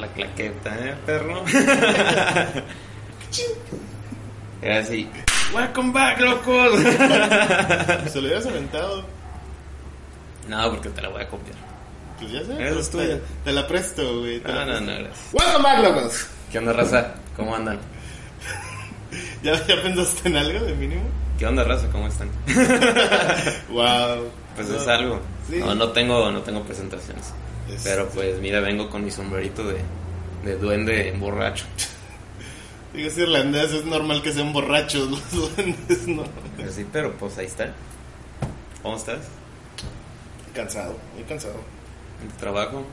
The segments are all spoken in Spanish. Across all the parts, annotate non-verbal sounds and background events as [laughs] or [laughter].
la claqueta, ¿eh, perro? [laughs] Era así. Welcome back, locos. Se lo hubieras aventado. no, porque te la voy a copiar. Pues ya sé. Esa es te- tuya. Te la presto, güey. te No, la no, presto. no, gracias. Welcome back, locos. ¿Qué onda, raza? ¿Cómo andan? [laughs] ¿Ya, ¿Ya pensaste en algo de mínimo? ¿Qué onda, raza? ¿Cómo están? [laughs] Wow. Pues No. es algo. Sí. No, no tengo, no tengo presentaciones. Es- Pero pues mira, vengo con mi sombrerito de, de duende borracho. [laughs] Digo, es irlandés, es normal que sean borrachos los [laughs] duendes, ¿no? Pues sí, pero pues ahí está. ¿Cómo estás? Cansado, muy cansado. ¿En tu trabajo?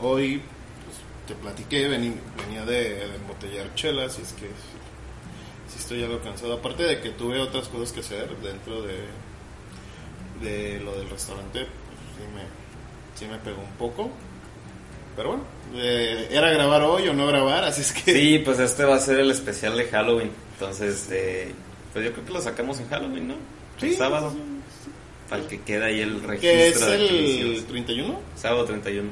Hoy, pues, te platiqué, vení- venía de, de embotellar chelas y es que sí estoy algo cansado. Aparte de que tuve otras cosas que hacer dentro de, de lo del restaurante, pues sí me, sí me pegó un poco. Pero bueno, eh, era grabar hoy o no grabar, así es que... Sí, pues este va a ser el especial de Halloween. Entonces, eh, pues yo creo que lo sacamos en Halloween, ¿no? El Sí, sábado. sí, Para que quede ahí el registro. Que es el que 31. Sábado 31.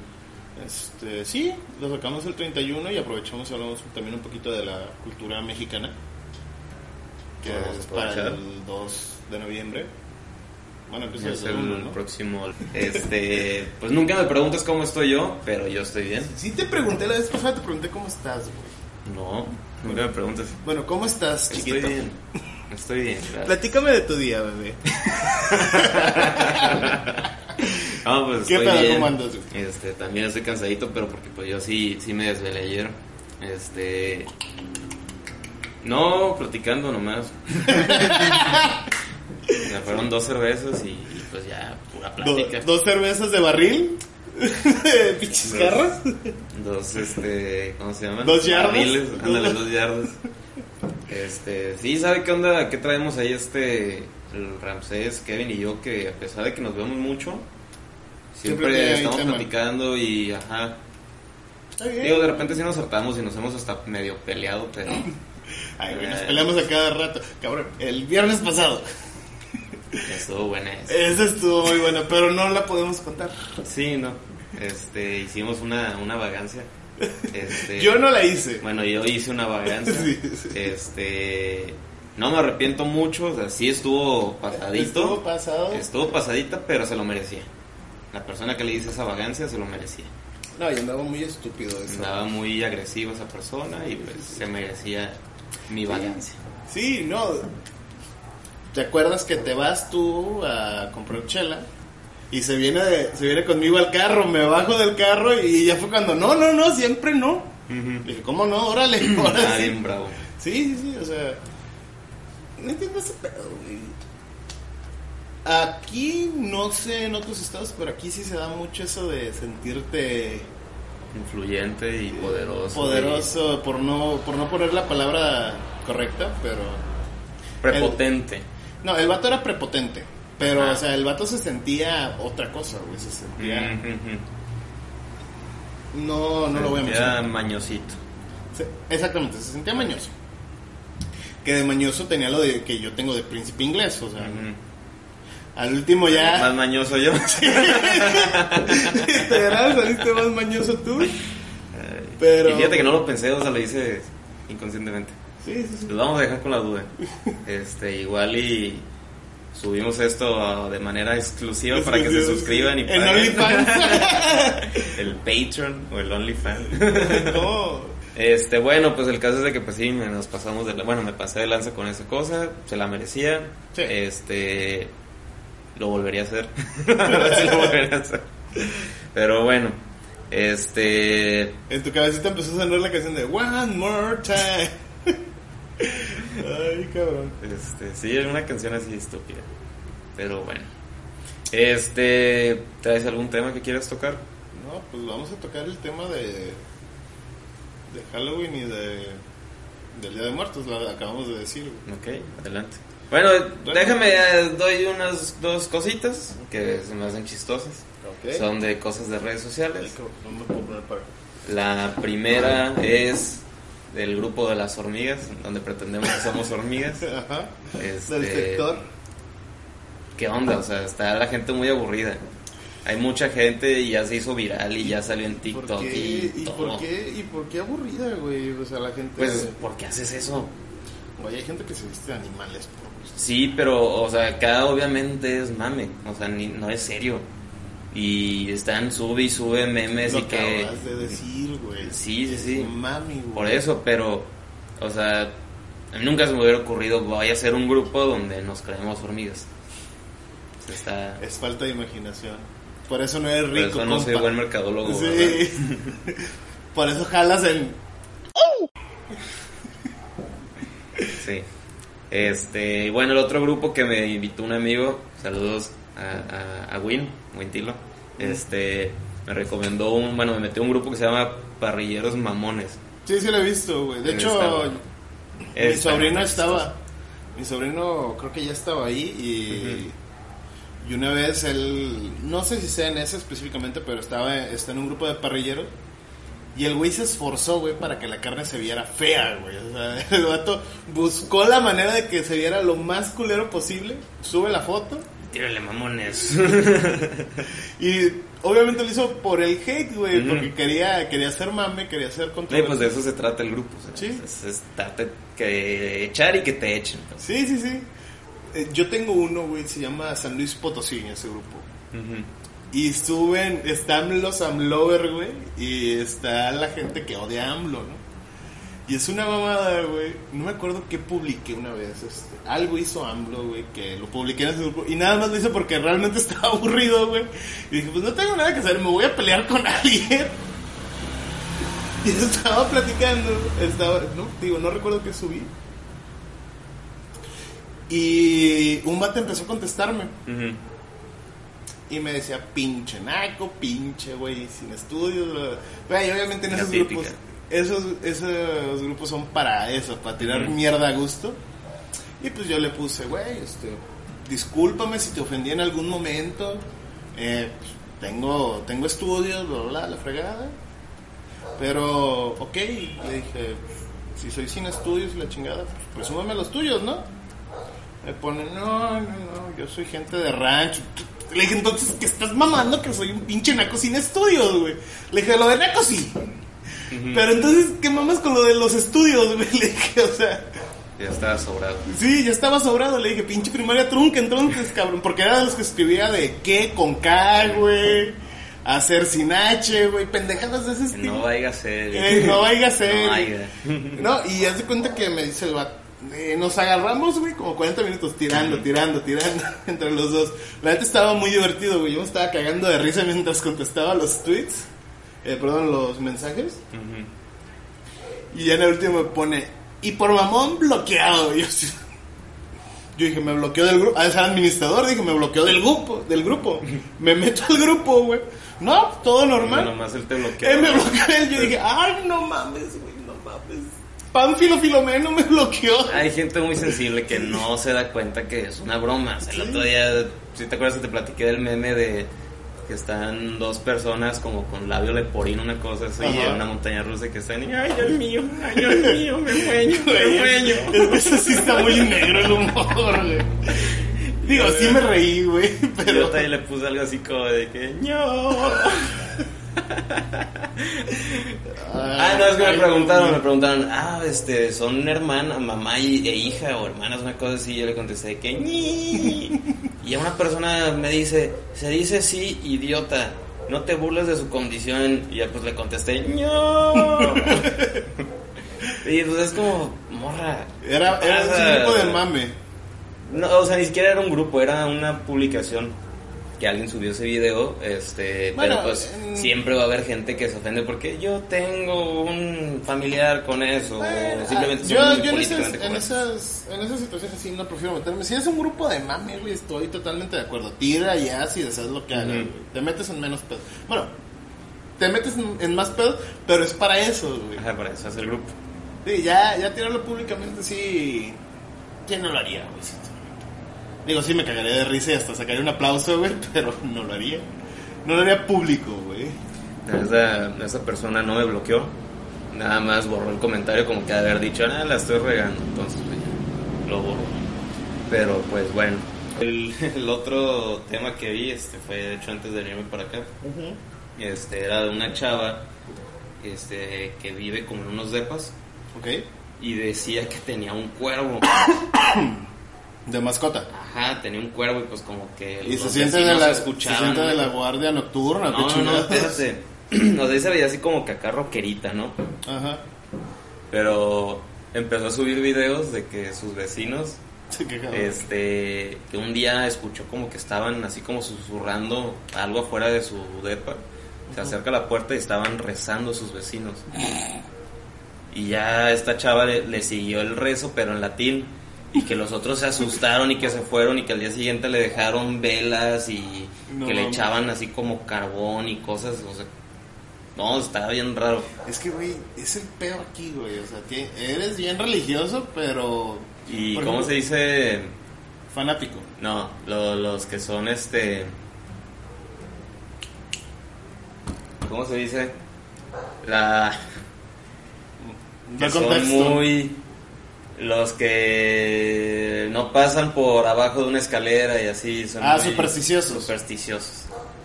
Este, sí, lo sacamos el 31 y aprovechamos y hablamos también un poquito de la cultura mexicana, que es para el 2 de noviembre. Bueno, empieza Es desde el el 1, ¿no? próximo. Este, pues nunca me preguntas cómo estoy yo, pero yo estoy bien. Sí te pregunté la vez pasada, te pregunté cómo estás, güey. No, nunca me preguntas. Bueno, ¿cómo estás, chiquito? Estoy bien. Estoy bien, gracias. Platícame de tu día, bebé. [laughs] No, pues ¿Qué estoy pedo, bien. cómo andas, güey? Este, también estoy cansadito, pero porque pues yo sí, sí me desvelé ayer. Este, no platicando nomás. [laughs] [laughs] me fueron dos cervezas y, y, pues ya pura Do- plática. dos cervezas de barril, [laughs] de pinches Dos. este, ¿cómo se llaman? ¿Dos yardas? Barriles, ándale, dos yardas. [laughs] Este, sí, ¿sabe qué onda? ¿Qué traemos ahí este, el Ramsés, Kevin y yo? Que a pesar de que nos vemos mucho, Siempre estamos platicando y, ajá. Digo, de repente sí nos hartamos y nos hemos hasta medio peleado, pero... Ay, güey, nos peleamos a cada rato. Cabrón, el viernes pasado. Estuvo buena esa. Esa estuvo muy buena, pero no la podemos contar. Sí, no. Este, hicimos una, una vagancia. Este, [laughs] Yo no la hice. Bueno, yo hice una vagancia. [laughs] Sí, sí. Este, no me arrepiento mucho, o sea, sí estuvo pasadito. Estuvo pasado. Estuvo pasadita, pero se lo merecía. La persona que le hice esa vagancia se lo merecía. No, y andaba muy estúpido eso. Andaba muy agresiva esa persona y pues se merecía mi vagancia. Sí, no. ¿Te acuerdas que te vas tú a comprar chela? Y se viene, de- se viene conmigo al carro, me bajo del carro y ya fue cuando, no, no, no, siempre no. Dije, ¿cómo no? Órale, [clears throat] ahora Ah, sí. bien bravo. Sí, sí, sí, o sea. No entiendo ese pedo, güey. Aquí, no sé en otros estados, pero aquí sí se da mucho eso de sentirte Influyente y poderoso. poderoso, por no, por no poner la palabra correcta, pero. prepotente. No, el vato era prepotente. Pero, Ajá. o sea, el vato se sentía otra cosa, güey. Se sentía. No, no lo voy a Sentía mencionar. mañosito. Se- exactamente, se sentía mañoso. Que de mañoso tenía lo de que yo tengo de príncipe inglés, o sea. Al último Más ya. mañoso yo. [laughs] Literal, saliste más mañoso tú. Pero- Y fíjate que no lo pensé, o sea, lo hice inconscientemente. Sí, sí, sí. Los vamos a dejar con la duda. [laughs] Este, igual y subimos esto de manera exclusiva para que se suscriban y En paguen. OnlyFans. [laughs] el Patreon o el OnlyFans. [laughs] no. Este, bueno, pues el caso es de que pues sí, me- nos pasamos de la- bueno, me pasé de lanza con esa cosa, se la merecía. Sí. Este, lo volvería a hacer. Sí lo volvería a hacer. Pero bueno, este, En tu cabecita empezó a sonar la canción de One More Time. Ay, cabrón. Este, sí, es una canción así estúpida. Pero bueno. Este, ¿traes algún tema que quieras tocar? No, pues vamos a tocar el tema de, de Halloween y de del Día de Muertos, lo acabamos de decir. Ok, adelante. Bueno, déjame, eh, doy unas dos cositas que se me hacen chistosas. Son de cosas de redes sociales. No me puedo poner para. La primera es del grupo de las hormigas, donde pretendemos que somos hormigas. [laughs] Ajá. Este, Del sector. ¿Qué onda? O sea, está la gente muy aburrida. Hay mucha gente y ya se hizo viral y ya salió en ¿Por TikTok qué? y ¿Y todo. por qué? ¿Y por qué aburrida, güey? O sea, la gente. Pues, ¿por qué haces eso? Oye, hay gente que se viste de animales, por. Sí, pero, o sea, acá obviamente es mame, o sea, ni- no es serio. Y están sube y sube memes Lo y que acabas de decir, güey. Sí, sí, sí. Mami, güey. Por eso, pero, o sea, a mí nunca se me hubiera ocurrido, voy a hacer un grupo donde nos creemos hormigas. Sea, está... Es falta de imaginación. Por eso no eres Por rico, eso no soy buen mercadólogo. Sí. [laughs] Por eso jalas en. Sí. Este, bueno, el otro grupo que me invitó un amigo, saludos a, a, a Win, Wintilo, este, me recomendó un, bueno, me metió un grupo que se llama Parrilleros Mamones. Sí, sí lo he visto, güey. De hecho, mi sobrino estaba. Mi sobrino creo que ya estaba ahí y. Y una vez él. No sé si sea en ese específicamente, pero estaba está en un grupo de parrilleros. Y el güey se esforzó, güey, para que la carne se viera fea, güey. O sea, [laughs] el vato buscó la manera de que se viera lo más culero posible. Sube la foto. Tírale mamones. [laughs] Y obviamente lo hizo por el hate, güey, porque quería, quería hacer mame, quería hacer control. pues de eso se trata el grupo. o sea, Sí. Es, que echar y que te echen. pues. Sí, sí, sí. Eh, yo tengo uno, güey, se llama San Luis Potosí, ese grupo. Y suben, están los AMLover, güey, y está la gente que odia a AMLO, ¿no? Y es una mamada, güey. No me acuerdo qué publiqué una vez. Este, algo hizo AMLO, güey, que lo publiqué en ese grupo. Y nada más lo hice porque realmente [laughs] estaba aburrido, güey. Y dije, pues no tengo nada que hacer, me voy a pelear con [laughs] alguien. Y estaba platicando, estaba, no, digo, no recuerdo qué subí. Y un vato empezó a contestarme. Y me decía, pinche naco, pinche, güey, sin estudios. bla, bla". Güey, obviamente en La esos típica. grupos, esos, esos grupos son para eso, para tirar mierda a gusto. Y pues yo le puse, güey, este, discúlpame si te ofendí en algún momento. Eh, pues, tengo, tengo estudios, bla, bla, bla, la fregada. Pero, ok, le dije, si soy sin estudios y la chingada, pues presúmame los tuyos, ¿no? Me pone, no, no, no, yo soy gente de rancho. Le dije, entonces, que estás mamando que soy un pinche naco sin estudios, güey? Le dije, lo de naco sí. Pero entonces, ¿qué mamas con lo de los estudios, güey? [laughs] Le dije, o sea, Ya estaba sobrado. sí, ya estaba sobrado. Le dije, pinche primaria trunca entonces, cabrón. Porque era de los que escribía de qué con K, güey. Hacer sin H, güey. Pendejadas de ese estilo. No vaya a ser. Eh, no vaya a [laughs] ser. No vaya. No, y haz de cuenta que me dice el vato, eh, nos agarramos, güey, como 40 minutos tirando, tirando, tirando [laughs] entre los dos. La neta estaba muy divertido, güey. Yo me estaba cagando de risa mientras contestaba los tweets, eh, perdón, los mensajes. Y ya en el último me pone, y por mamón bloqueado. [laughs] Y yo, yo dije, me bloqueó del grupo. Ah, es administrador, dije, me bloqueó del grupo, del grupo. [laughs] Me meto al grupo, güey. No, todo normal. Nomás él te bloqueó. Eh, me bloqueó él. Yo dije, ay, no mames, güey, no mames. Pánfilo Filomeno me bloqueó. Hay gente muy [laughs] sensible que no se da cuenta que es una broma. O sea, el otro día, si te acuerdas que te platiqué del meme de que están dos personas como con labio leporino, una cosa así, en una montaña rusa que están y, ay, Dios mío, ay, Dios [laughs] mío, me mueño, me que eso sí está muy negro el humor, güey. Digo, sí me reí, güey, Yo pero... también le puse algo así como de que, no. [laughs] Ah, no, es que me preguntaron, me preguntaron, ah, este, son hermana, mamá y, e hija o hermanas, una cosa así, y yo le contesté que ñi. Y a una persona me dice, se dice sí, idiota, no te burles de su condición, y ya pues le contesté, no. [laughs] Y pues es como, morra. Era, ¿qué era un grupo de mame. No, o sea, ni siquiera era un grupo, era una publicación que alguien subió ese video, este, Bueno, pero pues en- siempre va a haber gente que se ofende porque yo tengo un familiar con eso, Bueno, simplemente ah, soy yo, yo en, esas, en, esas, en esas situaciones sí no prefiero meterme. Si es un grupo de mame, güey, estoy totalmente de acuerdo. Tira y haz y deshaces lo que hagas. Te metes en menos pedo. Bueno, te metes en, en más pedos, pero es para eso, güey. Ajá, para eso es el grupo. Sí, ya, ya tirarlo públicamente, sí. ¿Quién no lo haría, güey? Digo, sí, me cagaría de risa y hasta sacaría un aplauso, güey, [laughs] pero no lo haría. No lo haría público, güey. Esa, esa persona no me bloqueó. Nada más borró el comentario como que haber dicho, ah, la estoy regando. Entonces pues, ya, lo borró. Pero pues bueno. El, [laughs] el otro tema que vi este, fue de hecho antes de venirme para acá. Este, era de una chava este, que vive como en unos depas ¿Ok? y decía que tenía un cuervo. [coughs] De mascota. Ajá, tenía un cuervo y pues como que Y se siente, de la, se escuchaban, siente de la guardia nocturna, No, no, no, espérate. O sea, se veía así como que acá rockerita, ¿no? Ajá. Pero empezó a subir videos de que sus vecinos, [laughs] Sí, este, que un día escuchó como que estaban así como susurrando algo afuera de su depa. Se acerca a la puerta y estaban rezando sus vecinos. Y ya esta chava le, le siguió el rezo, pero en latín. Y que los otros se asustaron y que se fueron y que al día siguiente le dejaron velas y No que le echaban así como carbón y cosas. O sea, no, estaba bien raro. Es que, güey, es el peor aquí, güey. O sea, tie- eres bien religioso, pero. ¿Y cómo ejemplo, se dice? Fanático. No, lo- los que son este. ¿Cómo se dice? La. Que son contexto. muy. Los que no pasan por abajo de una escalera y así. Son Ah, supersticiosos. Supersticiosos.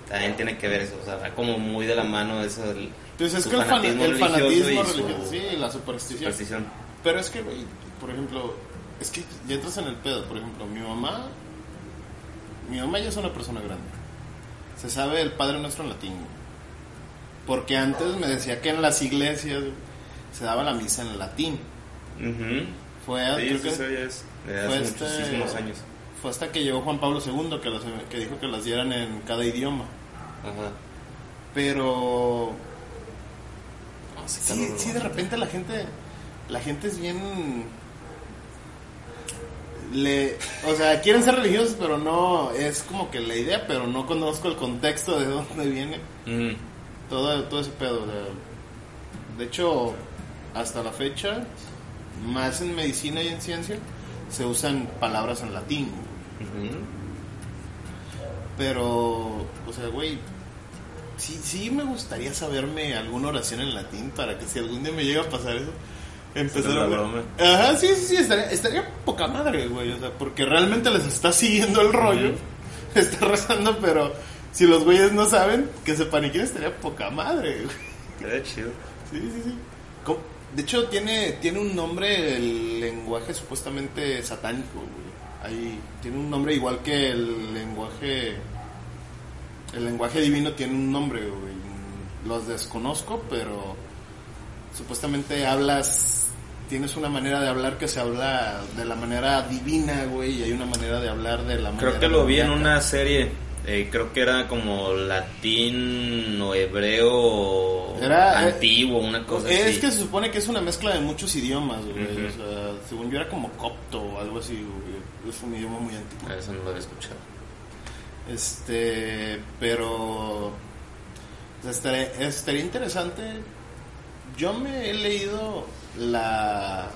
También tiene que ver eso. O sea, va como muy de la mano eso del. Pues es que el, fana- el fanatismo su religioso. Sí, la superstición. superstición. Pero es que, güey, por ejemplo, es que ya entras en el pedo. Por ejemplo, mi mamá. Mi mamá ya es una persona grande. Se sabe el Padre Nuestro en latín. Porque antes me decía que en las iglesias se daba la misa en latín. Ujú. Fue, Sí, creo que es este- muchísimos años. fue hasta que llegó Juan Pablo II que, las- que dijo que las dieran en cada idioma. Ajá. Pero No, sí, sí, de repente la gente, la gente es bien, le, o sea, quieren ser religiosos, pero no es como que la idea, pero no conozco el contexto de dónde viene Mm. todo, todo ese pedo. De, de hecho, hasta la fecha, más en medicina y en ciencia, se usan palabras en latín. Ujú. Pero, o sea, güey, sí, sí me gustaría saberme alguna oración en latín para que si algún día me llega a pasar eso, empezar a broma. Ajá, sí, sí, sí, estaría, estaría poca madre, güey, o sea, porque realmente les está siguiendo el rollo, [laughs] está rezando, pero si los güeyes no saben, que se paniquen estaría poca madre, güey. Qué chido. Sí, sí, sí. ¿Cómo? De hecho, tiene, tiene un nombre el lenguaje supuestamente satánico, güey. Ahí tiene un nombre igual que el lenguaje. El lenguaje divino tiene un nombre, güey. Los desconozco, pero supuestamente hablas. Tienes una manera de hablar que se habla de la manera divina, güey, y hay una manera de hablar de la manera. Creo que lo vi en una serie. eh, creo que era como latín o hebreo Era, eh, antiguo, una cosa Es así. que se supone que es una mezcla de muchos idiomas, güey. Ujú. O sea, según yo era como copto o algo así, güey. Es un idioma muy antiguo. Eso no lo había escuchado. Este, pero. o sea, estaría, estaría interesante. Yo me he leído la.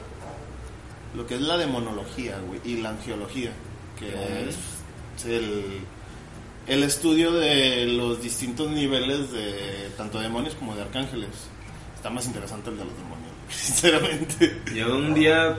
Lo que es la demonología, güey, y la angiología, que Ujú. es el, el estudio de los distintos niveles de tanto demonios como de arcángeles. Está más interesante el de los demonios, [laughs] sinceramente. Yo un día,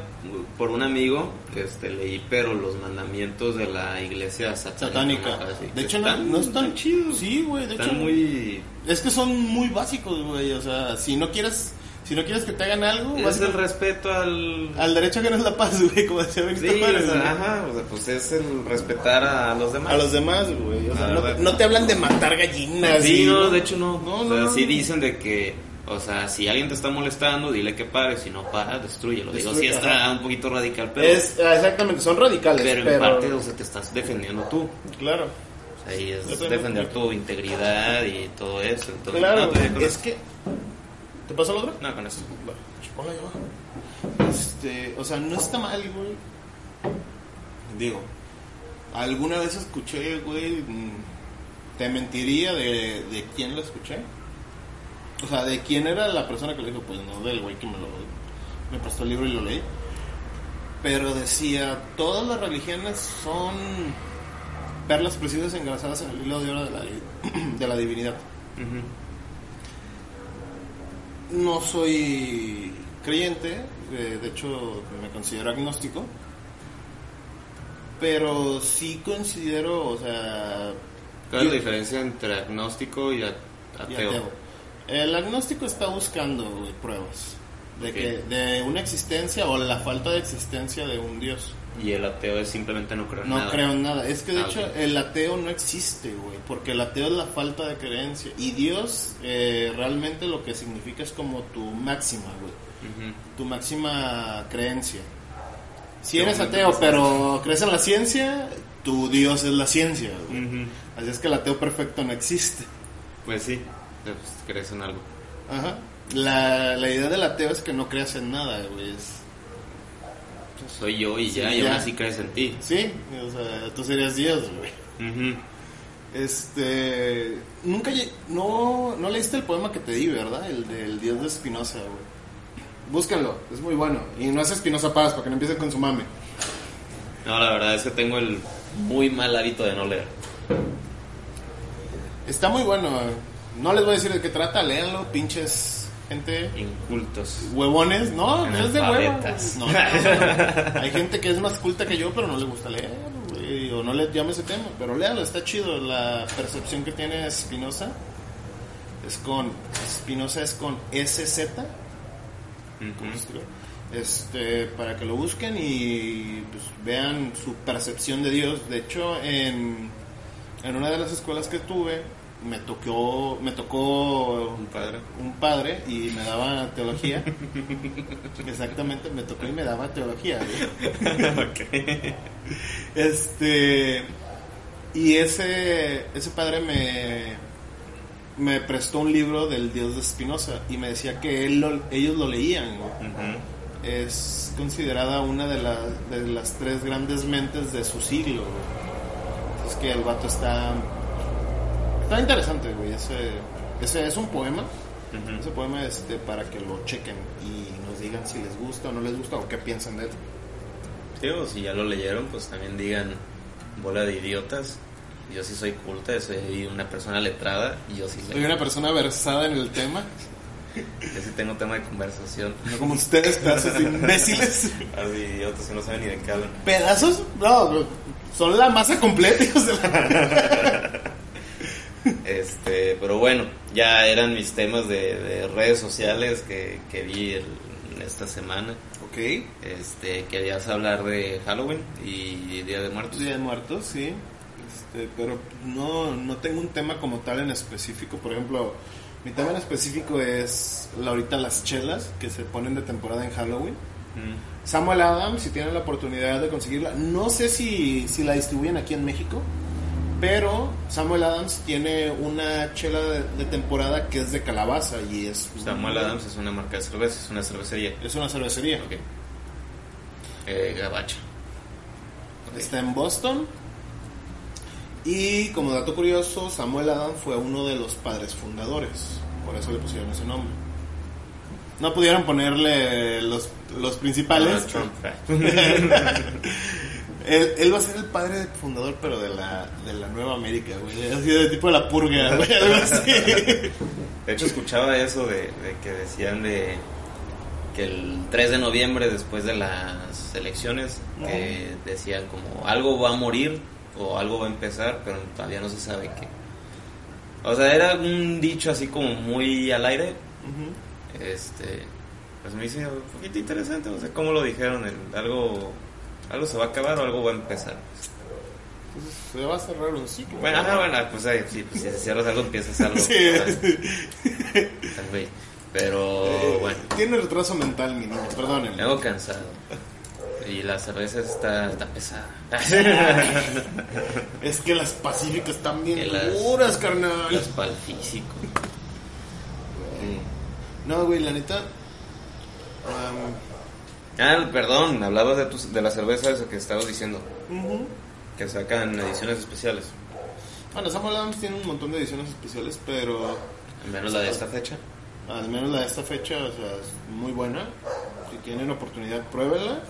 por un amigo, que este, leí, pero los mandamientos de la iglesia satánica. Satánica. así, De hecho, no, no están chidos. Sí, güey, de Están hecho. muy... Es que son muy básicos, güey. O sea, si no quieres, si no quieres que te hagan algo, Es el respeto al... al derecho que no es la paz, güey, como decía Benito Sí, Juárez, o sea, ajá, o sea, pues es el respetar a los demás. A los demás, güey. O sea, Ah, no, te hablan de matar gallinas. Sí, y- no, de hecho no. No, o sea, sí dicen de que, o sea, si alguien te está molestando, dile que pare, si no para, destruyelo. Digo, sí está un poquito radical, pero, Es, ah, exactamente, son radicales. pero Pero, en parte, o sea, te estás defendiendo tú. Claro, O sea, y es defender tu integridad y todo eso. Entonces, claro. con es que. ¿Te pasa el otro? No, con eso. Ponla ahí abajo. Este, o sea, no está mal, güey. Digo, alguna vez escuché, güey, mm, te mentiría de, de quién lo escuché. O sea, ¿de quién era la persona que lo dijo? Pues no, del güey que me lo me prestó el libro y lo leí. Pero decía, todas las religiones son perlas preciosas engrasadas en el hilo de oro de la, [clears throat] de la divinidad. No soy creyente, eh, de hecho me considero agnóstico, pero sí considero, o sea... ¿Cuál es la diferencia entre agnóstico y ateo? ateo. El agnóstico está buscando pruebas de, que, de una existencia o la falta de existencia de un Dios. Y el ateo es simplemente no creo en No nada. creo en nada. Es que de Ah, hecho el ateo no existe, güey. Porque el ateo es la falta de creencia. Y Dios eh, realmente lo que significa es como tu máxima, güey. Tu máxima creencia. Si eres ateo, que pero crees en la ciencia, tu Dios es la ciencia, güey. Ujú. Así es que el ateo perfecto no existe. Pues sí, pues, crees en algo. Ajá. La, la idea del ateo es que no creas en nada, güey. Es- Soy yo y Sí, ya, y ya. aún así crees en ti. Sí, o sea, tú serías Dios, güey. Este. Nunca. No, no leíste el poema que te di, ¿verdad? El del Dios de Espinosa, güey. Búscalo, es muy bueno. Y no es Espinosa Paz, para que no empiecen con su mame. No, la verdad es que tengo el muy mal hábito de no leer. Está muy bueno. No les voy a decir de qué trata, léanlo, pinches gente. Incultos. Huevones, no, no es de huevo. Analfabetas. No, no, no. [laughs] Hay gente que es más culta que yo, pero no le gusta leer, o no le llama ese tema. Pero léalo, está chido. La percepción que tiene Spinoza es con. Spinoza es con SZ. Este, para que lo busquen y pues, vean su percepción de Dios. De hecho, en, en una de las escuelas que tuve, me tocó, me tocó Un padre. un padre y me daba teología. [laughs] Exactamente, me tocó y me daba teología. [laughs] güey. Este y ese ese padre me me prestó un libro del Dios de Spinoza y me decía que él lo- ellos lo leían. Es considerada una de, la- de las tres grandes mentes de su siglo. Es que el vato está está interesante, güey. Ese, ese es un poema. Ujú. Ese poema este, para que lo chequen y nos digan si les gusta o no les gusta o qué piensan de él. Sí, o si ya lo leyeron, pues también digan bola de idiotas. Yo sí soy culta, soy una persona letrada y yo sí Soy leo. una persona versada en el tema, Yo sí tengo tema de conversación. no como ustedes, pedazos de imbéciles. [laughs] Los idiotas que no saben ni de qué hablan. ¿Pedazos? No, son la masa completa, hijos de la... [laughs] Este, pero bueno, ya eran mis temas de, de redes sociales que, que vi el- esta semana. Ok. Este, querías hablar de Halloween y Día de Muertos. Día de Muertos, sí. Este, pero no, no tengo un tema como tal en específico. Por ejemplo, mi tema en específico es la- ahorita las chelas que se ponen de temporada en Halloween. Mm. Samuel Adams, si tienen la oportunidad de conseguirla, no sé si, si la distribuyen aquí en México, pero Samuel Adams tiene una chela de, de temporada que es de calabaza y es... Samuel Adams es una marca de cerveza, es una cervecería. Es una cervecería. Ok. Eh, gabacho. Ok. Está en Boston. Y como dato curioso, Samuel Adams fue uno de los padres fundadores. Por eso le pusieron ese nombre. No pudieron ponerle los, los principales. Donald Trump. [laughs] [laughs] Él, él va a ser el padre fundador, pero de la, de la Nueva América, güey. Así de tipo de la purga, güey. Algo así. De hecho, escuchaba eso de, de que decían de que el 3 de noviembre, después de las elecciones, que decían como algo va a morir o algo va a empezar, pero todavía no se sabe qué. O sea, era un dicho así como muy al aire. Este, pues me hizo un poquito interesante, no sé cómo lo dijeron, el- algo, algo se va a acabar o algo va a empezar. Entonces se va a cerrar un ciclo. Bueno, ajá, bueno, pues ahí, sí, pues, si cierras algo, empiezas algo. [laughs] Sí. vez. Pero Eh, bueno, Tiene retraso mental, mi niño, perdónenme. me hago cansado. Y la cerveza está, está pesada. Es que las pacíficas están bien las- duras, carnal. es para el físico. No, güey, la neta. am, Ah, perdón, hablabas de, tus, de la cerveza esa que estabas diciendo, que sacan ediciones especiales. Bueno, Samuel Adams tiene un montón de ediciones especiales, pero Al menos la de esta fecha. Al menos la de esta fecha, o sea, es muy buena. Si tienen oportunidad, pruébenla.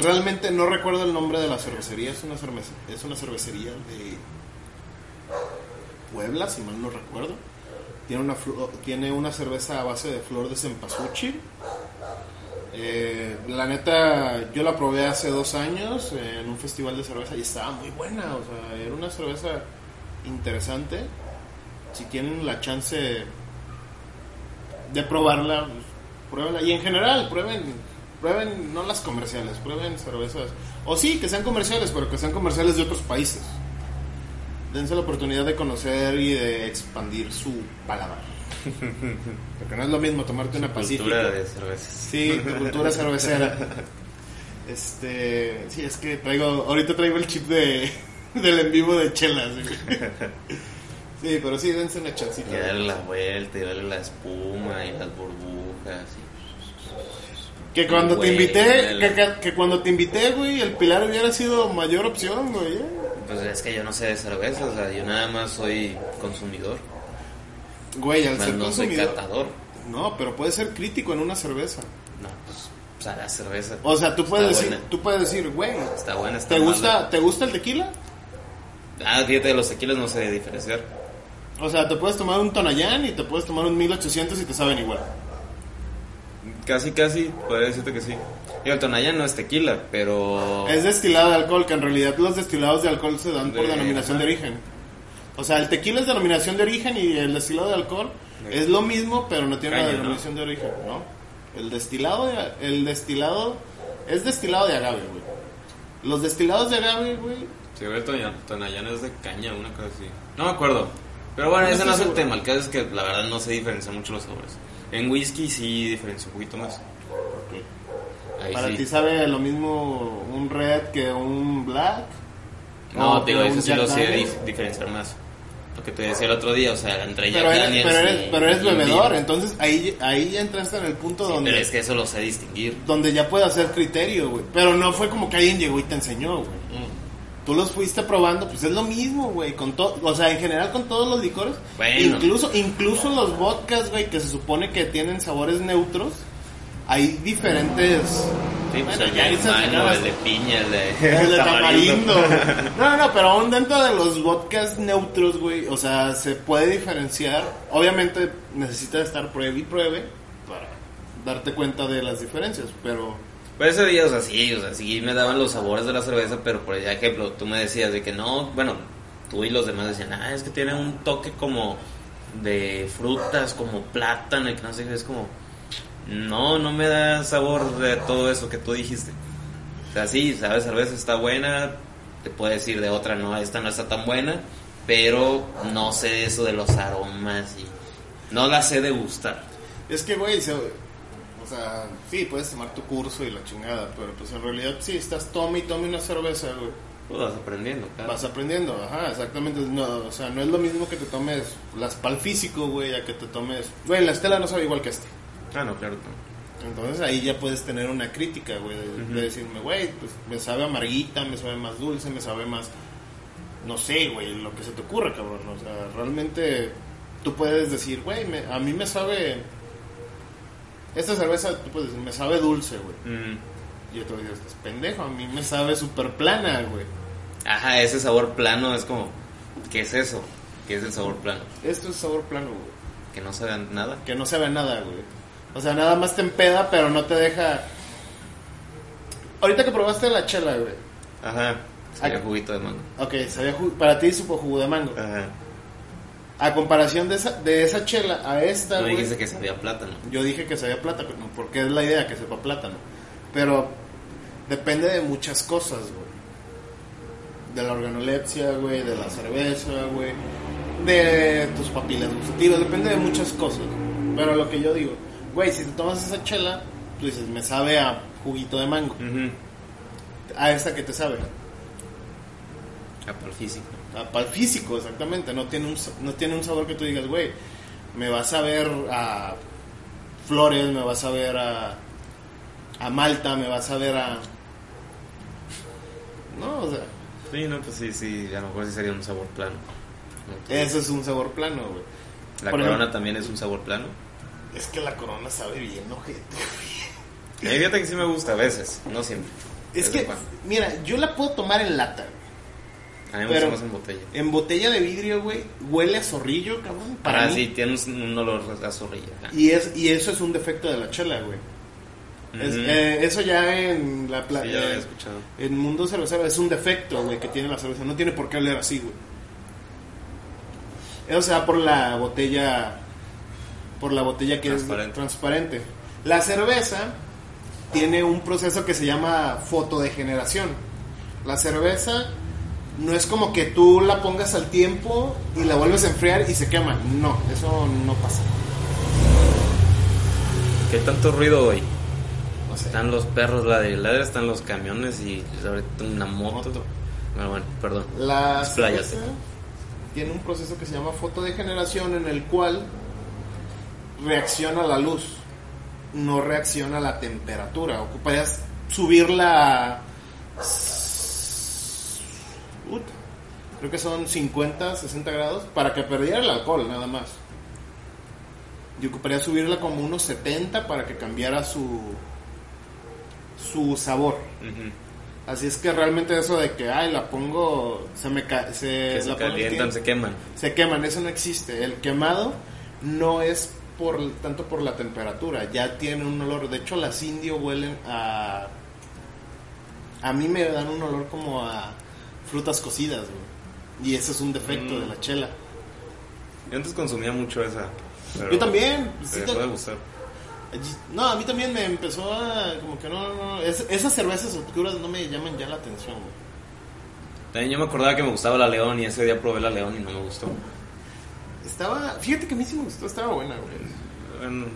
Realmente no recuerdo el nombre de la cervecería. Es una, cervece- es una cervecería de Puebla, si mal no recuerdo. Tiene una, tiene una cerveza a base de flor de cempasúchil. Eh, la neta, yo la probé hace dos años en un festival de cerveza y estaba muy buena. O sea, era una cerveza interesante. Si tienen la chance de probarla, pues, pruébenla. Y en general, prueben, prueben no las comerciales, prueben cervezas. O sí, que sean comerciales, pero que sean comerciales de otros países. Dense la oportunidad de conocer y de expandir su paladar. [laughs] Porque no es lo mismo tomarte una pacífica. Cultura de cervezas. Sí, tu cultura cervecera. Este, sí, es que traigo, ahorita traigo el chip de, [laughs] del en vivo de chelas. [laughs] Sí, pero sí, dense una chancita. Y darle la vuelta y darle la espuma y las burbujas. y- Que cuando te invité, que, que- que cuando te invité, güey, el pilar hubiera sido mayor opción, güey. Pues es que yo no sé de cerveza, o sea, yo nada más soy consumidor, Güey, al más ser no soy consumidor. catador. No, pero puedes ser crítico en una cerveza. No, pues, o sea, la cerveza. O sea, tú puedes decir, buena. tú puedes decir, güey, Está buena, está ¿te mala. gusta, ¿te gusta el tequila? Ah, fíjate, de los tequilas no sé diferenciar. O sea, te puedes tomar un Tonayán y te puedes tomar un 1800 y te saben igual. Casi, casi, podría decirte que sí. El Tonayán no es tequila, pero... Es destilado de alcohol, que en realidad los destilados de alcohol se dan por De- denominación de origen. O sea, el tequila es denominación de origen y el destilado de alcohol De- es lo mismo, pero no tiene la denominación de origen, ¿no? El destilado, de- el destilado es destilado de agave, güey. Los destilados de agave, güey, Sí, el Tonayán, es de caña, una cosa así. No me acuerdo. Pero bueno, No ese no es el tema. El caso es que la verdad no se diferencian mucho los sabores. En whisky sí diferencia un poquito más. Ahí para sí. ti sabe lo mismo un red que un black. No, digo, eso sí lo sé dif- diferenciar más. Lo que te decía el otro día, o sea, entre Pero Jack eres, Daniels pero eres, y- pero eres bebedor, entonces ahí, ahí ya entraste en el punto Sí, donde... pero es que eso lo sé distinguir. donde ya puede hacer criterio, güey. Pero no fue como que alguien llegó y te enseñó, güey. Tú los fuiste probando, pues es lo mismo, güey. Con todo, o sea, en general con todos los licores. Bueno. Incluso, incluso los vodkas, güey, que se supone que tienen sabores neutros. Hay diferentes. Sí, pues Bueno, el ya de dices, mango, no, el de piña, el de, [laughs] el de tamarindo. [laughs] No, no, pero aún dentro de los vodkas neutros, güey, o sea, se puede diferenciar. Obviamente necesita estar pruebe y pruebe para darte cuenta de las diferencias, pero Pero ese día, o sea, sí, o sea, sí me daban los sabores de la cerveza, pero por ejemplo, tú me decías de que no, bueno, tú y los demás decían, ah, es que tiene un toque como de frutas, como plátano, y que no sé qué, es como, no, no me da sabor de todo eso que tú dijiste. O sea, sí, sabes, cerveza está buena, te puedo decir de otra, no, esta no está tan buena, pero no sé eso de los aromas y no la sé degustar. Es que, güey, se- o sea, sí, puedes tomar tu curso y la chingada, pero pues en realidad sí, estás tome y tome una cerveza, güey. Pues vas aprendiendo, claro. Vas aprendiendo, ajá, exactamente. No, o sea, no es lo mismo que te tomes las pal físico, güey, a que te tomes... Güey, la estela no sabe igual que este. No, claro. no. Entonces ahí ya puedes tener una crítica, güey, de, decirme, güey, pues me sabe amarguita, me sabe más dulce, me sabe más... No sé, güey, lo que se te ocurra, cabrón. O sea, realmente tú puedes decir, güey, a mí me sabe... Esta cerveza, tú puedes decir, me sabe dulce, güey. Mm. Y otro día estás pendejo, a mí me sabe súper plana, güey. Ajá, ese sabor plano es como, ¿qué es eso? ¿Qué es el sabor plano? Esto es sabor plano, güey. Que no sabe nada. Que no sabe nada, güey. O sea, nada más te empeda, pero no te deja... Ahorita que probaste la chela, güey. Ajá, sabía juguito de mango. Ok, sabía ju- para ti supo jugo de mango. Ajá. A comparación de esa, de esa chela a esta, No güey. dijiste que sabía plátano. Yo dije que sabía plátano, porque es la idea que sepa plátano. Pero depende de muchas cosas, güey. De la organolepsia, güey, de la cerveza, güey. De tus papilas gustativas, depende de muchas cosas. Pero lo que yo digo, güey, si te tomas esa chela, tú dices, me sabe a juguito de mango. A esta que te sabe. Por el físico. Para el físico, exactamente. No tiene, un, no tiene un sabor que tú digas, güey, me vas a ver a flores, me vas a ver a, a malta, me vas a ver a... No, o sea, Sí, no, pues sí, sí, a lo mejor sí sería un sabor plano. Ese es un sabor plano, güey. La Por corona ejemplo- también es un sabor plano. Es que la corona sabe bien, ojete. Y hay fíjate que sí me gusta a veces, no siempre. Es que, cuando. mira, yo la puedo tomar en lata, güey. A mí me gusta más en botella. En botella de vidrio, güey, huele a zorrillo, cabrón. Para ah, mí. sí, tiene un, un olor a zorrilla. ajá. Y, es, y eso es un defecto de la chela, güey. Es- eh, eso ya en la pla- Sí, ya lo había eh, escuchado. En mundo cervecero es un defecto, güey, que tiene la cerveza. No tiene por qué oler así, güey. Eso se da por la botella. Por la botella que Transparente. es transparente. La cerveza tiene un proceso que se llama fotodegeneración. La cerveza no es como que tú la pongas al tiempo y la vuelves a enfriar y se quema. No, eso no pasa. ¿Qué tanto ruido hoy? No sé. Están los perros ladrilladera, están los camiones y ahorita una moto. Moto. Bueno, bueno, perdón. La cerveza tiene un proceso que se llama fotodegeneración en el cual reacciona a la luz, no reacciona a la temperatura. Ocuparías subir la... Ut, creo que son 50, 60 grados para que perdiera el alcohol nada más. Y ocuparía subirla como unos 70 para que cambiara su su sabor. Así es que realmente eso de que, ay, la pongo, se me se, Que se la calientan, se queman. se queman, eso no existe. El quemado no es por tanto por la temperatura, ya tiene un olor. De hecho, las indio huelen a. A mí me dan un olor como a frutas cocidas, güey. Y ese es un defecto Mm. de la chela. Yo antes consumía mucho esa. pero Yo también. Me sí te- de gustar. No, a mí también me empezó a. Como que no, no. es- esas cervezas oscuras no me llaman ya la atención, güey. También yo me acordaba que me gustaba la León y ese día probé la León y no me gustó. Estaba. Fíjate que a mí sí me gustó, estaba buena, güey. Bueno,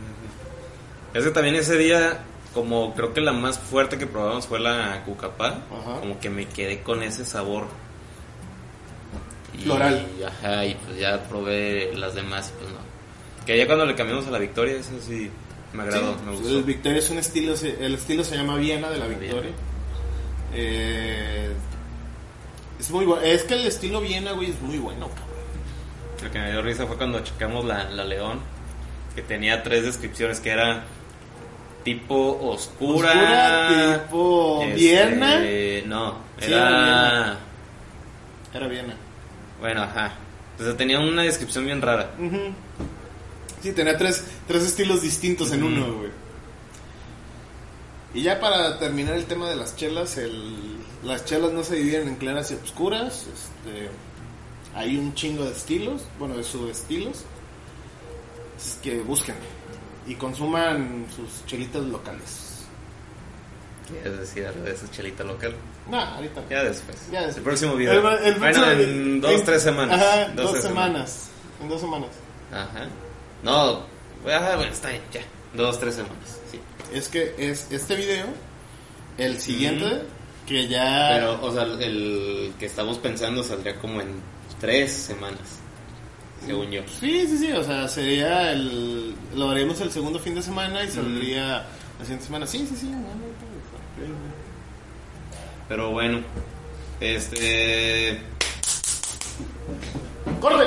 es que también ese día, como creo que la más fuerte que probamos fue la Cucapá, Ajá. como que me quedé con ese sabor. Y- Floral. ajá, y pues ya probé las demás y pues no. Que ya cuando le cambiamos a la Victoria, eso sí me agradó, Sí, me El gustó. Victoria es un estilo, el estilo se llama Viena de la. Victoria. Eh, es muy bueno. Es que el estilo Viena, güey, es muy bueno, cabrón. Lo que me dio risa fue cuando checamos la, la León, que tenía tres descripciones, que era tipo oscura, Oscura, tipo este, Viena. No, Sí, era... era Era Viena. Bueno, ajá. Entonces tenía una descripción bien rara. Sí, tenía tres, tres estilos distintos en uno, güey. Y ya para terminar el tema de las chelas, el, las chelas no se dividen en claras y oscuras. Este, hay un chingo de estilos, bueno, de subestilos. Es que busquen y consuman sus chelitas locales. ¿Quieres decir algo de esa chelita local? No, ahorita. Ya después. Ya después. El próximo video. El- el bueno, próximo- en dos, tres semanas. Ajá, Dos, dos, tres semanas. En dos semanas. Ajá. No, ajá, bueno, está bien, ya. Dos, tres semanas, sí. Es que es este video, el siguiente, que ya... Pero, o sea, el que estamos pensando saldría como en tres semanas, según yo. Sí, sí, sí, o sea, sería el... Lo haremos el segundo fin de semana y saldría la siguiente semana. Sí, sí, sí. Pero bueno, este. ¡Corre!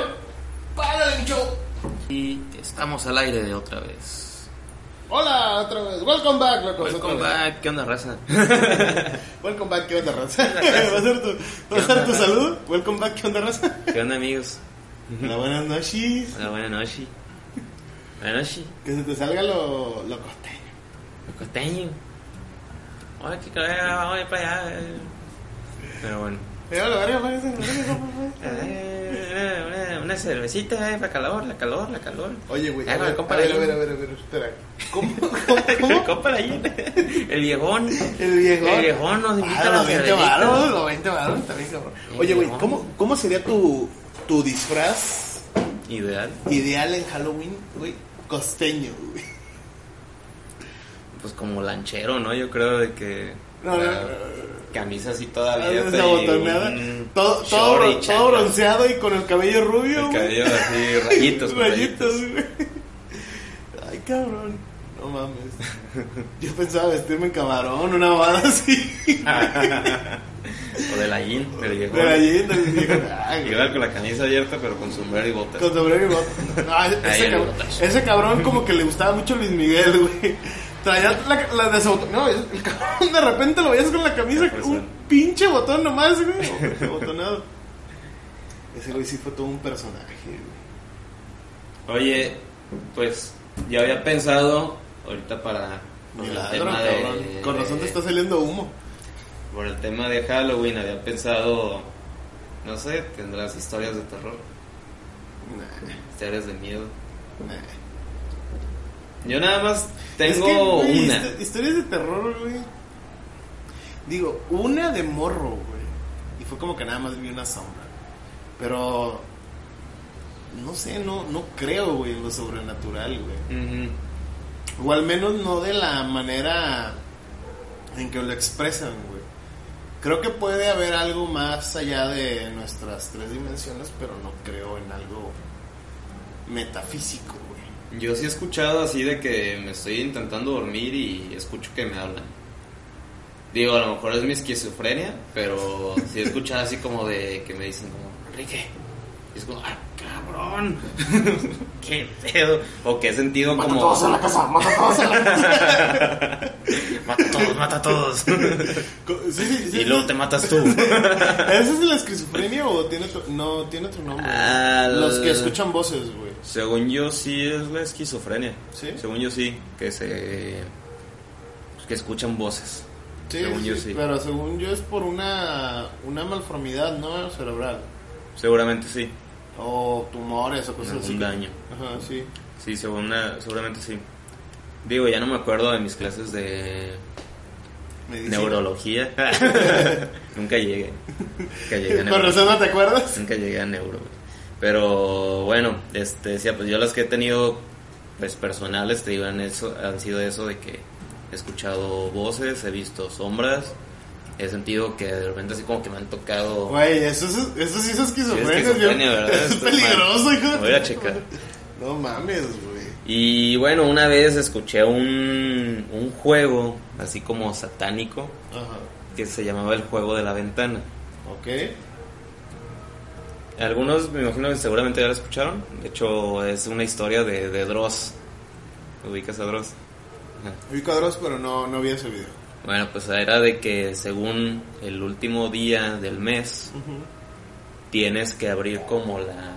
¡Párale, mi show! Y estamos al aire de otra vez. Hola, otra vez. Welcome back, locos. [laughs] Welcome back, ¿qué onda, raza? Welcome back, ¿qué onda, raza? [laughs] ¿Va a ser tu, va a ser tu salud? Welcome back, ¿qué onda, raza? ¿Qué onda, amigos? Hola, buenas noches. Hola, buenas noches. Buenas noches. Que se te salga lo, lo costeño. El costeño. Ay, que cabrón, vamos a ir para allá. Pero bueno. Pero lo veré, parece, Una, una cervecita, eh, para calor, la calor, la calor. Oye, güey, Ah, a ver, a ver, a ver, a ver, a ver, espera. ¿Cómo, [laughs] cómo, cómo? Compra ahí. El viejón. El viejón. El viejón nos invita Ah, a la los 20 cervecita. varos, los 20 varos, también cabrón. El Oye, güey. ¿cómo, ¿cómo sería tu, tu disfraz Ideal. ideal en Halloween, güey? Costeño, güey. Pues como lanchero, ¿no? Yo creo de que. No, no, la no, no. Camisa así toda abierta. Esa y botonada. un Todo, todo, todo bronceado y con el cabello rubio, El cabello así, [laughs] rayitos. Rayitos, güey. Ay, cabrón. No mames. Yo pensaba vestirme en camarón, una bada así. [laughs] O de la jean, del viejo. De allí, del viejo. Iba con la camisa abierta, pero con sombrero y botas. Con sombrero y bot- Ah, ese, cabrón, ese cabrón como que le gustaba mucho Luis Miguel, güey. Traía la, la desauto- No, el cabrón de repente lo veías con la camisa, un pinche botón nomás, güey. [laughs] Abotonado. Ese güey sí fue todo un personaje, güey. Oye, pues yo había pensado ahorita para el Milagro, tema de Con razón te está saliendo humo. por el tema de Halloween había pensado no sé, tendrás historias de terror, Nah, historias de miedo. nah. Yo nada más Es tengo que, güey, una. histo- historias de terror, güey. Digo, una de morro, güey. Y fue como que nada más vi una sombra. Pero. No sé, no, no creo, güey, en lo sobrenatural, güey. O al menos no de la manera en que lo expresan, güey. Creo que puede haber algo más allá de nuestras tres dimensiones, pero no creo en algo metafísico. Yo sí he escuchado así de que me estoy intentando dormir y escucho que me hablan. Digo, a lo mejor es mi esquizofrenia, pero sí he escuchado así como de que me dicen como, Enrique. Y es como, ¡ah, cabrón! [laughs] ¡Qué pedo! O que he sentido Mata como... a todos en la casa, mata a todos en la casa. [laughs] Mata a todos, mata a todos. Co- sí, sí, sí, y luego sí. te matas tú. [laughs] ¿Esa es la esquizofrenia o tiene otro, no, tiene otro nombre? Ah, Los que escuchan voces, güey. Según yo sí es la esquizofrenia. ¿Sí? Según yo sí, que se... que escuchan voces. Sí, Según sí, yo sí. Pero según yo es por una, una malformidad, ¿no? Cerebral. Seguramente sí. O tumores o cosas Algún así. daño. Ajá, sí. Sí, según una- seguramente sí. Digo, ya no me acuerdo de mis clases de Medicina. neurología. [laughs] [laughs] Nunca llegué. Nunca llegué a Con neuro. razón no te acuerdas. Nunca llegué a neuro. Pero bueno, este decía, pues yo las que he tenido pues personales te digo, han, eso, han sido eso de que he escuchado voces, he visto sombras, he sentido que de repente así como que me han tocado Güey, eso, es, eso sí es esquizofrenia. Sí, es. [laughs] Es peligroso, hijo de Voy a checar. No mames, güey. Y bueno, una vez escuché un, un juego así como satánico Ajá. que se llamaba el juego de la ventana. Ok. Algunos me imagino que seguramente ya lo escucharon. De hecho, es una historia de, de Dross. ¿Ubicas a Dross? Ajá. Vi cuadros, pero no, no vi ese video. Bueno, pues era de que según el último día del mes tienes que abrir como la...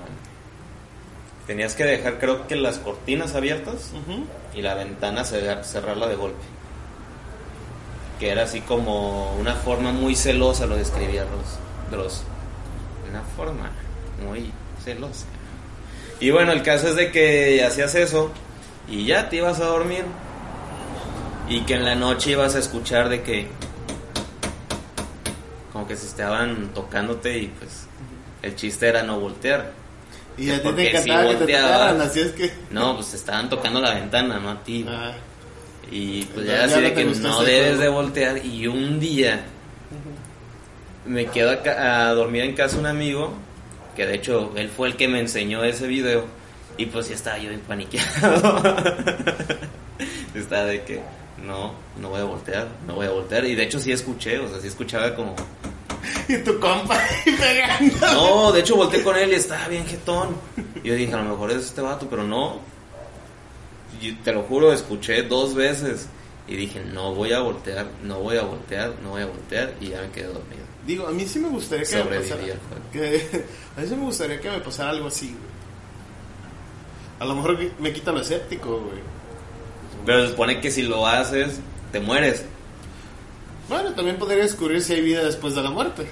Tenías que dejar creo que las cortinas abiertas y la ventana cerrar- cerrarla de golpe. Que era así como una forma muy celosa, lo describía Dross. Dross. Una forma muy celosa. Y bueno, el caso es de que hacías eso y ya te ibas a dormir. Y que en la noche ibas a escuchar de que... Como que se estaban tocándote y pues el chiste era no voltear. Y a ti si que te volteabas- tocaran, así es que. No, pues te estaban tocando la ventana, no a ti. Ah, Y pues Ya- ya, ya así no de que no debes de voltear. Y un día me quedo a, a dormir en casa un amigo, que de hecho él fue el que me enseñó ese video. Y pues ya estaba yo bien paniqueado. [laughs] estaba de que no, no voy a voltear, no voy a voltear. Y de hecho sí escuché, o sea, sí escuchaba como... [laughs] y tu compa pegando. No, de hecho volteé con él y estaba bien jetón. Y yo dije, a lo mejor es este vato, pero no. Y te lo juro, escuché dos veces. Y dije, no voy a voltear, no voy a voltear, no voy a voltear. Y ya me quedé dormido. Digo, a mí sí me gustaría que me pasara. Que, a mí sí me gustaría que me pasara algo así, güey. A lo mejor me quita lo escéptico, güey. Pero se supone que si lo haces, te mueres. Bueno, también podría descubrir si hay vida después de la muerte.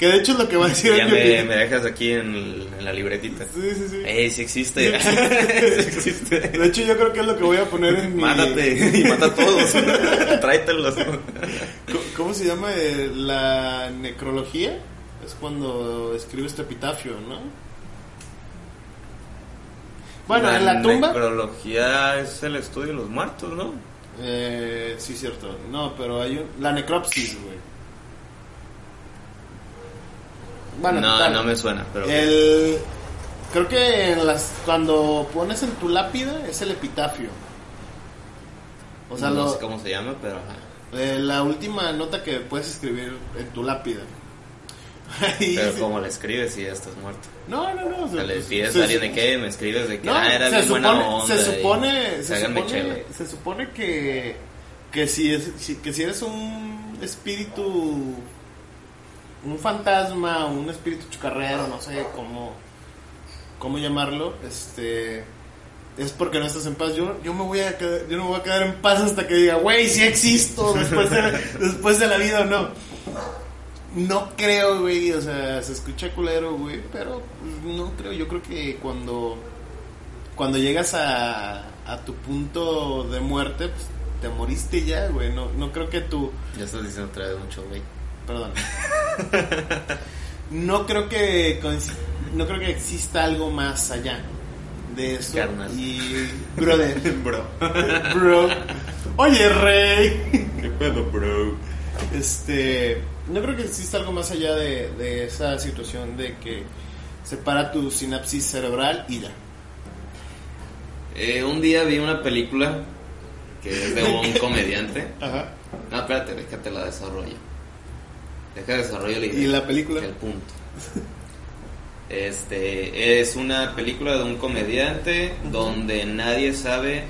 Que de hecho es lo que va a decir ya me, me dejas aquí en, el- en la libretita. Sí, sí, sí. ¡Ey, sí existe! Sí. [laughs] sí existe. De hecho, yo creo que es lo que voy a poner en mi. Mátate y mata a todos. [laughs] Tráetelos. ¿Cómo se llama eh, la necrología? Es cuando escribes tu epitafio, ¿no? Bueno, en la tumba. necrología es el estudio de los muertos, ¿no? Eh, sí, cierto. No, pero hay un. La necropsis, güey. Bueno, no, no me suena, pero... El. Creo que en las, cuando pones en tu lápida es el epitafio. O sea, no lo, sé cómo se llama, pero... Eh, la última nota que puedes escribir en tu lápida. [laughs] Ahí Pero sí. como le escribes si ya estás muerto. No, no, no. O sea, le pues, pides a alguien de que me escribes de que No, ah, era se bien buena supone, onda. se y supone, se supone, se supone que, que si es, si- que si eres un espíritu, un fantasma, un espíritu chucarrero, no sé cómo, cómo llamarlo, este, es porque no estás en paz. Yo, yo me voy a quedar, yo no me voy a quedar en paz hasta que diga, güey, si existo después de, [laughs] después de la vida o no. No creo, güey, o sea, se escucha culero, güey, pero no creo, yo creo que cuando cuando llegas a, a tu punto de muerte, pues te moriste ya, güey, no, no creo que tú, Ya estás diciendo otra vez mucho, güey. Perdón, [laughs] no creo que no creo que exista algo más allá de eso Carnal. y brother, [laughs] Bro. bro, oye rey, ¿Qué pedo, bro? Este, no creo que exista algo más allá de, de esa situación de que separa tu sinapsis cerebral y ya. Eh, un día vi una película que es de un comediante. Ajá. No, espérate, déjate la desarrollo. Deja de desarrollo la idea. ¿Y la película? El punto. [laughs] Este es una película de un comediante donde nadie sabe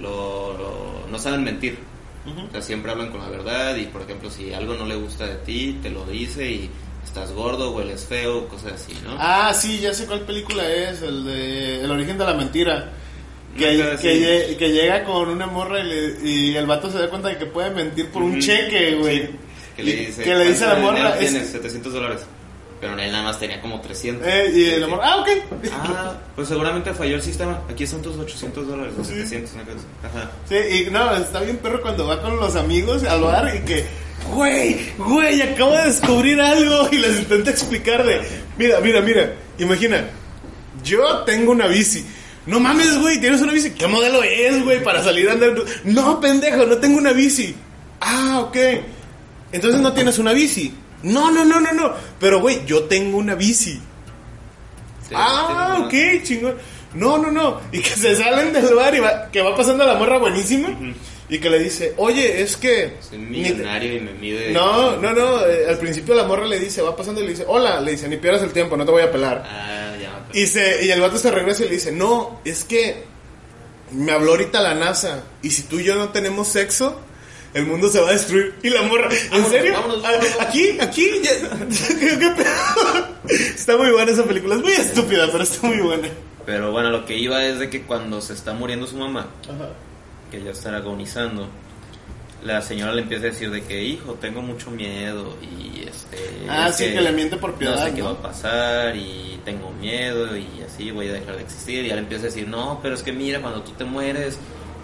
lo, lo- no saben mentir. O sea, siempre hablan con la verdad y por ejemplo si algo no le gusta de ti, te lo dice y estás gordo, hueles feo, cosas así, ¿no? Ah, sí, ya sé cuál película es, el de El origen de la mentira. Que, que, sí. lle- que llega con una morra y, le- y el vato se da cuenta de que puede mentir por un Ujú. güey. Sí. Que le dice, que le dice a la "¿Cuánto morra, es- tienes 700 dólares. Pero él nada más tenía como 300. Eh, y el amor, ah, ok. Ah, pues seguramente falló el sistema. Aquí están tus 800 dólares, 700, una cosa así. Ajá. Sí, y no, está bien perro cuando va con los amigos al bar y que, güey, güey, acabo de descubrir algo [laughs] y les intenta explicar de, mira, mira, mira, imagina, yo tengo una bici. No mames, güey, tienes una bici. ¿Qué modelo es, güey, para salir a andar? No, pendejo, no tengo una bici. Ah, ok. Entonces no tienes una bici. No, no, no, no, no. Pero, güey, yo tengo una bici. Sí, Ah, ok, chingón. No, no, no. Y que se salen del bar y va, que va pasando la morra buenísima. Y que le dice, oye, es que. Soy te- millonario y me mide. No, no, no. eh, al principio la morra le dice, va pasando y le dice, hola. Le dice, ni pierdas el tiempo, no te voy a pelar. Ah, ya. Y, se, y el vato se regresa y le dice, no, es que me habló ahorita la NASA. Y si tú y yo no tenemos sexo, el mundo se va a destruir. Y la morra, ¿en Vámonos, serio? vámonos, Ah, vámonos. Aquí, aquí, ya- [laughs] ¿qué- pedo? Está muy buena esa película. Es muy estúpida, pero está muy buena. Pero bueno, lo que iba es de que cuando se está muriendo su mamá, Ajá. que ya está agonizando, la señora le empieza a decir de que, hijo, tengo mucho miedo y este... Ah, es sí, que le miente por piedad, No sé qué ¿no? va a pasar y tengo miedo y así voy a dejar de existir. Y ya le empieza a decir, no, pero es que mira, cuando tú te mueres,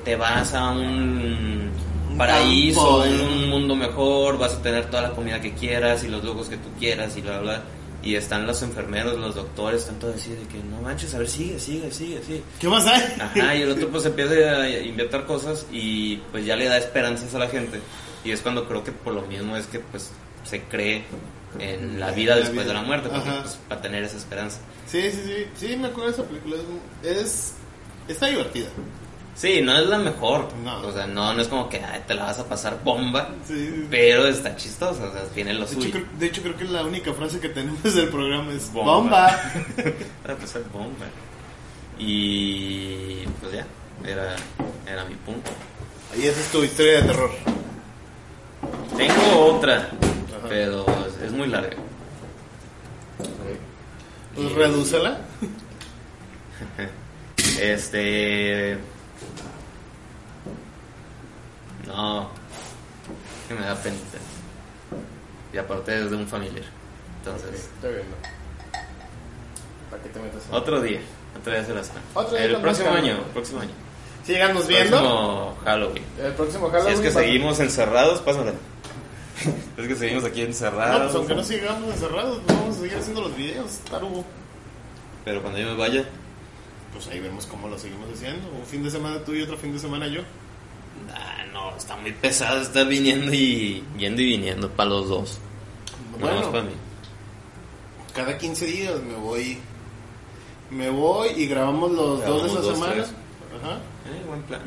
te vas a un Un paraíso, campo, un, ¿eh? un mundo mejor, vas a tener toda la comida que quieras y los lujos que tú quieras y bla, bla. Y están los enfermeros, los doctores, están todos así de que no manches, a ver, sigue, sigue, sigue, sigue. ¿Qué más hay? Ajá, y el otro pues empieza a inventar cosas y pues ya le da esperanzas a la gente. Y es cuando creo que por lo mismo es que pues se cree en la vida La después vida. de la muerte, porque, pues, para tener esa esperanza. Sí, sí, sí. Sí, me acuerdo de esa película. Es- está divertida. Sí, no es la mejor. No. O sea, no, no es como que ay, te la vas a pasar bomba, Sí, pero está chistosa, o sea, tiene lo De hecho, creo, de hecho, creo que la única frase que tenemos del programa es Bomba. bomba. Va a pasar bomba. Y pues ya, era, era mi punto. Y esa es tu historia de terror. Tengo otra, pero es, es muy larga. Pues redúcela. [laughs] Este. No. Que me da penita. Y aparte es de un familiar. Entonces, Está bien, ¿no? ¿Para qué te metas en- otro día. Otro día se las cuento. Otro día El próximo año. calma. Próximo año. Sigamos viendo. Próximo Halloween. El próximo Si Halloween. es que seguimos encerrados, pásale. [laughs] es que seguimos aquí No, encerrados. pues aunque no sigamos encerrados, pues vamos a seguir haciendo los videos, tarugo. Pero cuando yo me vaya, Pues ahí vemos cómo lo seguimos haciendo. Un fin de semana tú y otro fin de semana yo. ah, no, está muy pesado estar viniendo y yendo y viniendo para los dos. No Bueno, para mí. cada 15 días me voy. Me voy y grabamos los Grabamos dos de esa semana. tres. Ajá. Eh, buen plan.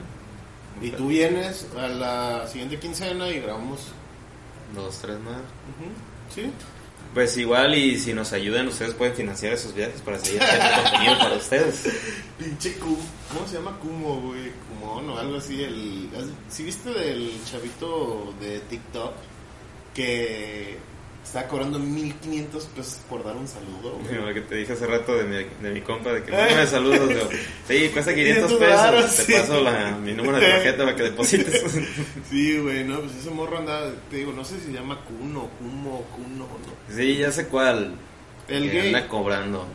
Y tú vienes a la siguiente quincena y grabamos. Dos, tres más. Ujú, ¿Sí? Pues igual y si nos ayudan, ustedes pueden financiar esos viajes para seguir haciendo [laughs] contenido para ustedes. Pinche Kumo. ¿Cómo se llama Kumo, güey? Kumon o algo así. El, ¿Sí viste del chavito de TikTok que está cobrando 1500 pesos por dar un saludo, güey? Lo que te dije hace rato de mi, de mi compa, de que [laughs] me saludos. digo, sí, cuesta 500 500 pesos. te sí. paso la, mi número de tarjeta para que deposites. [laughs] Sí, güey, no, pues ese morro anda, te digo, no sé si se llama Kuno, Kumo, Kuno, no. sí, ya sé cuál. El que gay. anda cobrando.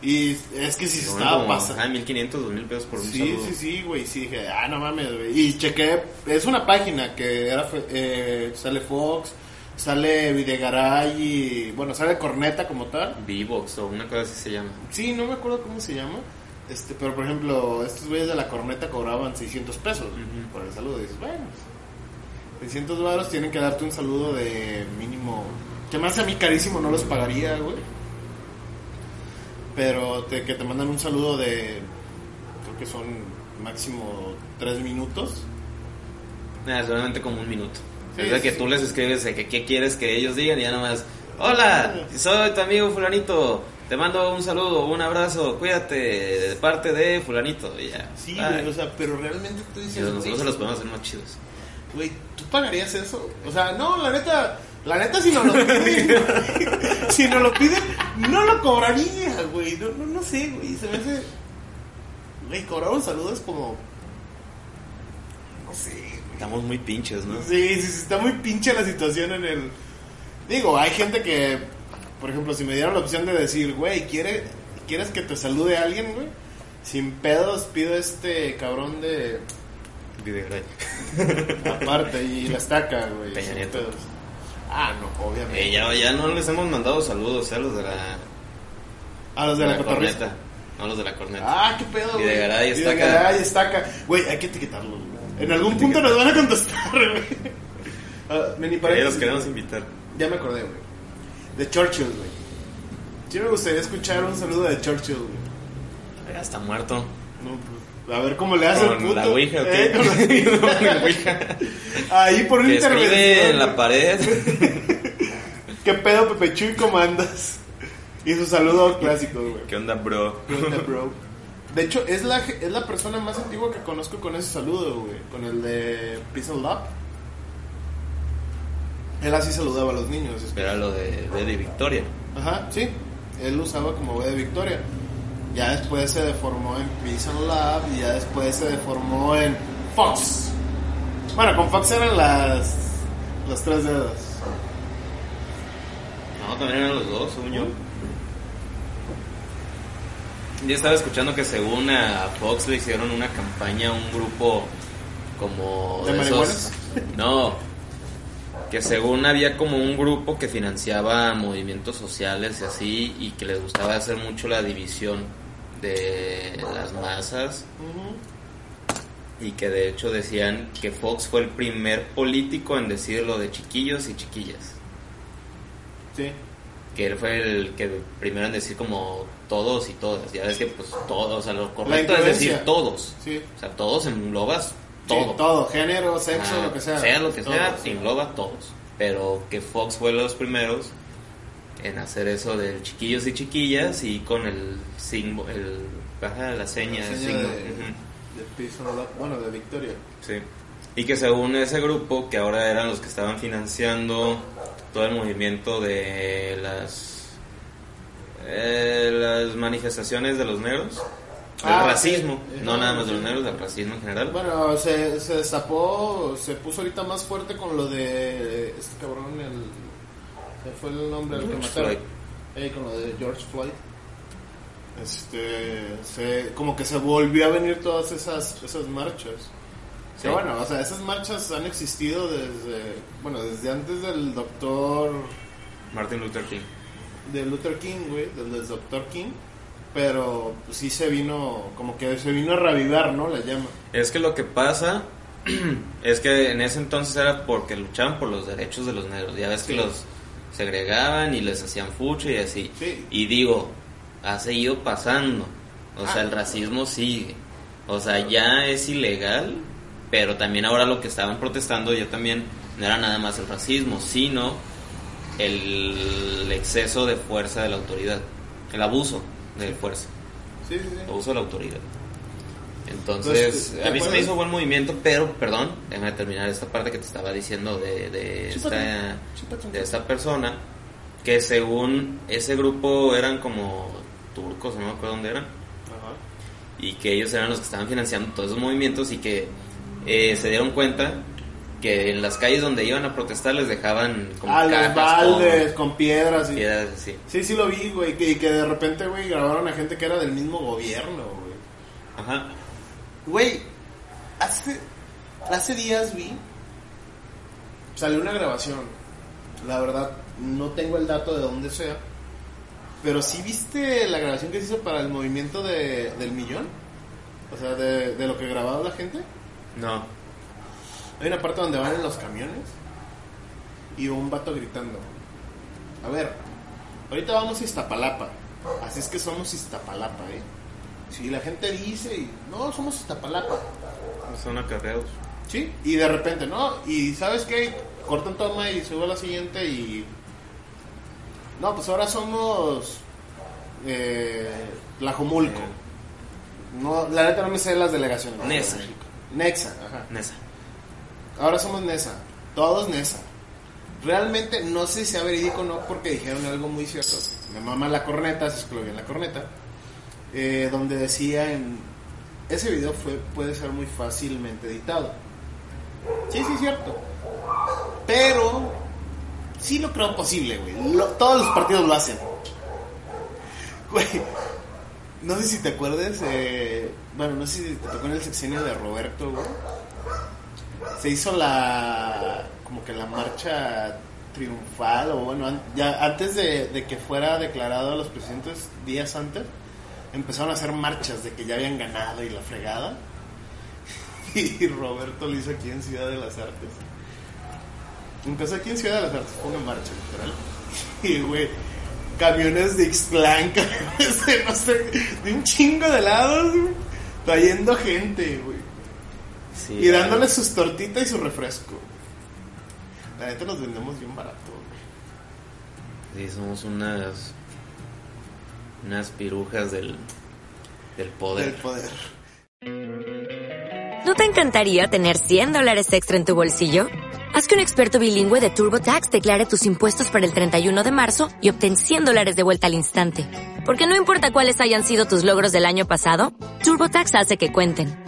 Y es que si se estaba pasando. ah, 1500, 2000 pesos por un Sí, saludo. sí, sí, güey, sí, dije, ah, no mames, güey. Y chequé, es una página que era, eh, sale Fox, sale Videgaray y, bueno, sale Corneta como tal. V-Box o una cosa así se llama. Sí, no me acuerdo cómo se llama. Este, pero por ejemplo, estos güeyes de la corneta cobraban 600 pesos por el saludo. Y dices, bueno, pues, 600 varos tienen que darte un saludo de mínimo. Que hace a mí carísimo, no los pagaría, güey. Pero te, que te mandan un saludo de. Creo que son máximo 3 minutos. Nada, solamente como un minuto. Sí, es de que tú les escribes de que qué quieres que ellos digan y ya nomás, hola, soy tu amigo fulanito, te mando un saludo, un abrazo, cuídate de parte de fulanito y ya. Sí, güey, o sea, pero realmente tú dices. nosotros se los podemos hacer más chidos. Güey, ¿tú pagarías eso? O sea, no, la neta, la neta si no lo piden, [laughs] si no lo piden, no lo cobraría, güey. No, no, no sé, güey, se me hace... Güey, cobrar un saludo es como... No sé. Estamos muy pinches, ¿no? Sí, sí, sí, está muy pinche la situación en el... Digo, hay gente que, por ejemplo, si me dieran la opción de decir, güey, ¿quiere, ¿quieres que te salude alguien, güey? Sin pedos pido este cabrón de... Videogray. Aparte, y la estaca, güey. Peña Nieto. pedos. Ah, no, obviamente. Eh, ya, ya no les hemos mandado saludos, ¿eh? a los de la, A los de la, corneta. No, los de la corneta. Ah, qué pedo, güey. Videgaray, Estaca. Videgaray, Estaca. Güey, hay que etiquetarlos, güey. En algún punto nos van a contestar, güey. Ah, mini paréntesis, los queremos invitar. Ya me acordé, güey. De Churchill, güey. Sí me gustaría escuchar un saludo de Churchill, güey. Ya está muerto. No, pues, a ver cómo le hace el ¿Con puto. la Ouija o qué? Eh, con [laughs] la- Ouija. Ahí por escribe intervención. en la pared. [laughs] ¿Qué pedo, Pepe Chuy? ¿Cómo andas? Y su saludo clásico, güey. ¿Qué onda, bro? ¿Qué onda, bro? De hecho, es la, es la persona más antigua que conozco con ese saludo, güey. Con el de Peace and Love. Él así saludaba a los niños. Era lo de, de Eddie Victoria. Ajá, sí. Él lo usaba como güey de Victoria. Ya después se deformó en Peace and Love y ya después se deformó en Fox. Bueno, con Fox eran las, las tres dedos. No, también eran los dos, según yo. Yo estaba escuchando que según a Fox le hicieron una campaña a un grupo como ¿De de esos... marihuanas? No, que según había como un grupo que financiaba movimientos sociales y así y que les gustaba hacer mucho la división de las masas y que de hecho decían que Fox fue el primer político en decir lo de chiquillos y chiquillas Sí. que él fue el que primero en decir como todos y todas. Ya ves que pues todos, o sea, lo correcto es decir todos. Sí. O sea, todos englobas Todo. todo. todo. Género, sexo, Ah, lo que sea. Sea lo que sea, Todos. engloba todos. Pero que Fox fue los primeros en hacer eso del chiquillos y chiquillas y con el signo, el, la seña, La seña signo. de- ujú. De Peace and Love. Bueno, de Victoria. Sí. Y que según ese grupo, que ahora eran los que estaban financiando todo el movimiento de las eh, las manifestaciones de los negros, del Ah, racismo, sí. no nada más de los negros, del racismo en general. Bueno, se, se destapó, se puso ahorita más fuerte con lo de este cabrón, el, se fue el nombre del que George mataron. Floyd. Eh, con lo de George Floyd. Este, se, como que se volvió a venir todas esas, esas marchas. Sí. Bueno, o sea, esas marchas han existido desde, bueno, desde antes del doctor, Martin Luther King. De Luther King, güey, del, del doctor King. Pero pues, sí se vino, como que se vino a ravivar, ¿no? La llama. Es que lo que pasa [clears throat] es que en ese entonces era porque luchaban por los derechos de los negros. Ya ves que los segregaban y les hacían fucho y así. Sí. Y digo, ha seguido pasando. O sea, Ah. el racismo sigue. O sea, ya es ilegal Pero también ahora lo que estaban protestando yo también no era nada más el racismo, sino el exceso de fuerza de la autoridad, el abuso de fuerza, Sí, sí, sí. el abuso de la autoridad. Entonces, Pues, a mí se me ¿te hizo buen movimiento, pero, perdón, déjame terminar esta parte que te estaba diciendo de, de, esta, de esta persona, que según ese grupo eran como turcos, no me acuerdo dónde eran, Ajá. y que ellos eran los que estaban financiando todos esos movimientos y que eh, se dieron cuenta que en las calles donde iban a protestar les dejaban como Ah, los cajas baldes, con piedras. Y... piedras así. Sí, sí lo vi, güey. que- Y que de repente, güey, grabaron a gente que era del mismo gobierno, güey. Ajá. Güey, hace, hace días vi. Salió una grabación. La verdad, no tengo el dato de dónde sea. Pero sí viste la grabación que se hizo para el movimiento de, del millón. O sea, de, de lo que grababa la gente. No. Hay una parte donde van en los camiones y un vato gritando. A ver, ahorita vamos a Iztapalapa. Así es que somos Iztapalapa, ¿eh? Si la gente dice, y, no, somos Iztapalapa. Son acarreados. Sí, y de repente, ¿no? Y ¿sabes qué? Cortan toma y sube a la siguiente y... No, pues ahora somos... Eh, Tlajomulco. No, la neta no me sé las delegaciones. Nesa. Nexa, ajá. Nesa. Ahora somos Nesa. Todos Nesa. Realmente no sé si sea verídico o no porque dijeron algo muy cierto. Me mama la corneta, si es que lo vi en la corneta. eh, donde decía en... Ese video fue, puede ser muy fácilmente editado. Sí, sí, cierto. Pero sí lo creo posible, güey. Todos los partidos lo hacen. Güey, no sé si te acuerdas, eh, bueno, no sé si te tocó en el sexenio de Roberto, güey. Se hizo la, como que la marcha triunfal, o bueno, ya antes de, que fuera declarado a los presidentes días antes, empezaron a hacer marchas de que ya habían ganado y la fregada. [laughs] Y Roberto lo hizo aquí en Ciudad de las Artes. Empezó aquí en Ciudad de las Artes, una marcha, literal. [laughs] Y, güey, camiones de [laughs] de, no sé, de un chingo de lados, trayendo gente, güey. Sí, Y dándole sus tortitas y su refresco. La neta nos vendemos bien barato, güey. Sí, somos unas. Unas pirujas del. del poder. Del poder. ¿No te encantaría tener 100 dólares extra en tu bolsillo? Haz que un experto bilingüe de TurboTax declare tus impuestos para el 31 de marzo y obtén 100 dólares de vuelta al instante. Porque no importa cuáles hayan sido tus logros del año pasado, TurboTax hace que cuenten.